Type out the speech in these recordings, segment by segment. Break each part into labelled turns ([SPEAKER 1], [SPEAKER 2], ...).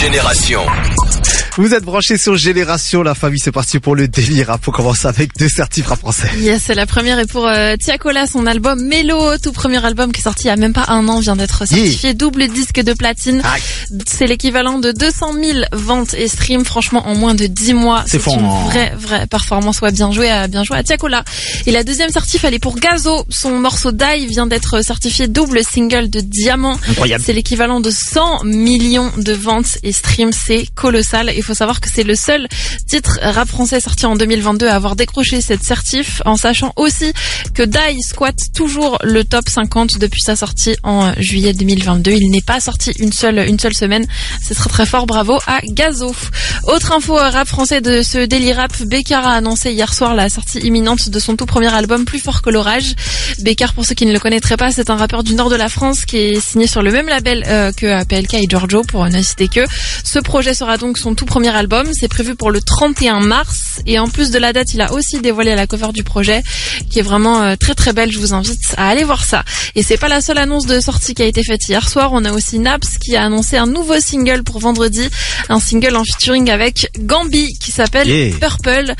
[SPEAKER 1] Génération.
[SPEAKER 2] Vous êtes branchés sur Génération, la famille, c'est parti pour le délire. Hein, pour commencer avec deux certifs rap français.
[SPEAKER 3] Yes, c'est la première et pour euh, Tiakola, son album Mélo, tout premier album qui est sorti il y a même pas un an, vient d'être certifié double disque de platine.
[SPEAKER 2] Aïe.
[SPEAKER 3] C'est l'équivalent de 200 000 ventes et streams, franchement, en moins de 10 mois.
[SPEAKER 2] C'est
[SPEAKER 3] une
[SPEAKER 2] hein.
[SPEAKER 3] vraie, vraie performance. Ouais, bien joué à, bien joué à Tiakola. Et la deuxième certif, elle est pour Gazo. Son morceau Die vient d'être certifié double single de diamant.
[SPEAKER 2] Incroyable.
[SPEAKER 3] C'est l'équivalent de 100 millions de ventes et streams. C'est colossal. Faut savoir que c'est le seul titre rap français sorti en 2022 à avoir décroché cette certif, en sachant aussi que Die squatte toujours le top 50 depuis sa sortie en juillet 2022. Il n'est pas sorti une seule, une seule semaine. C'est très très fort. Bravo à Gazo. Autre info euh, rap français de ce Daily Rap, Bécard a annoncé hier soir la sortie imminente de son tout premier album Plus fort que l'orage. Bécard, pour ceux qui ne le connaîtraient pas, c'est un rappeur du nord de la France qui est signé sur le même label euh, que euh, PLK et Giorgio, pour ne citer que. Ce projet sera donc son tout premier album. C'est prévu pour le 31 mars. Et en plus de la date, il a aussi dévoilé la cover du projet, qui est vraiment euh, très très belle. Je vous invite à aller voir ça. Et c'est pas la seule annonce de sortie qui a été faite hier soir. On a aussi Naps qui a annoncé un nouveau single pour vendredi, un single en featuring avec Gambi qui s'appelle
[SPEAKER 2] Yeah.
[SPEAKER 3] Purple.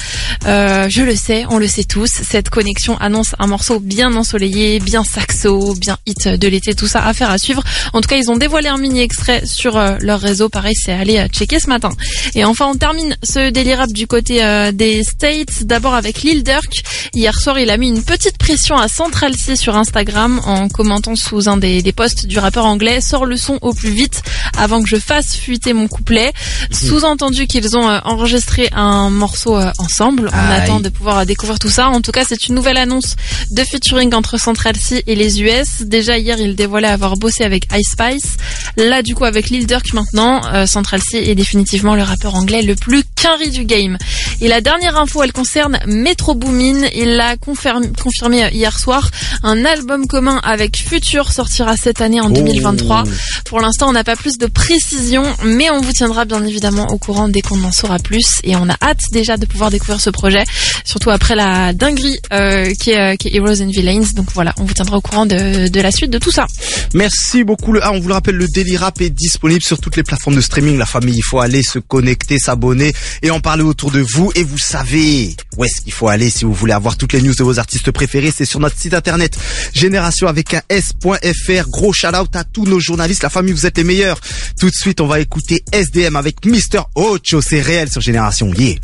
[SPEAKER 3] Euh, je le sais, on le sait tous. Cette connexion annonce un morceau bien ensoleillé, bien saxo, bien hit de l'été, tout ça à faire à suivre. En tout cas, ils ont dévoilé un mini extrait sur euh, leur réseau. Pareil, c'est allé euh, checker ce matin. Et enfin, on termine ce délire rap du côté euh, des States. D'abord avec Lil Durk. Hier soir, il a mis une petite pression à Central C sur Instagram en commentant sous un des, des posts du rappeur anglais. Sors le son au plus vite avant que je fasse fuiter mon couplet. Sous-entendu qu'ils ont euh, enregistré un morceau euh, ensemble. On
[SPEAKER 2] Aïe.
[SPEAKER 3] attend de pouvoir découvrir tout ça. En tout cas, c'est une nouvelle annonce de featuring entre Central C et les US. Déjà hier, il dévoilait avoir bossé avec Ice Spice. Là, du coup, avec Lil Durk maintenant, euh, Central C est définitivement le rappeur anglais le plus quinri du game. Et la dernière info, elle concerne Metro Boomin. Il l'a confirmé, hier soir. Un album commun avec Future sortira cette année en 2023. Pour l'instant, on n'a pas plus de précision, mais on vous tiendra bien évidemment au courant dès qu'on en saura plus. Et on a hâte déjà de pouvoir découvrir ce projet, surtout après la dinguerie euh, qui, est, euh, qui est Heroes and Villains. Donc voilà, on vous tiendra au courant de, de la suite de tout ça.
[SPEAKER 2] Merci beaucoup. Le, ah, on vous le rappelle, le Daily Rap est disponible sur toutes les plateformes de streaming. La famille, il faut aller se connecter, s'abonner et en parler autour de vous. Et vous savez où est-ce qu'il faut aller si vous voulez avoir toutes les news de vos artistes préférés. C'est sur notre site internet génération avec un s.fr. Gros shout out à tous nos journalistes. La famille, vous êtes les meilleurs. Tout de suite, on va écouter SDM avec Mr. Ocho. C'est réel sur Génération. Yeah.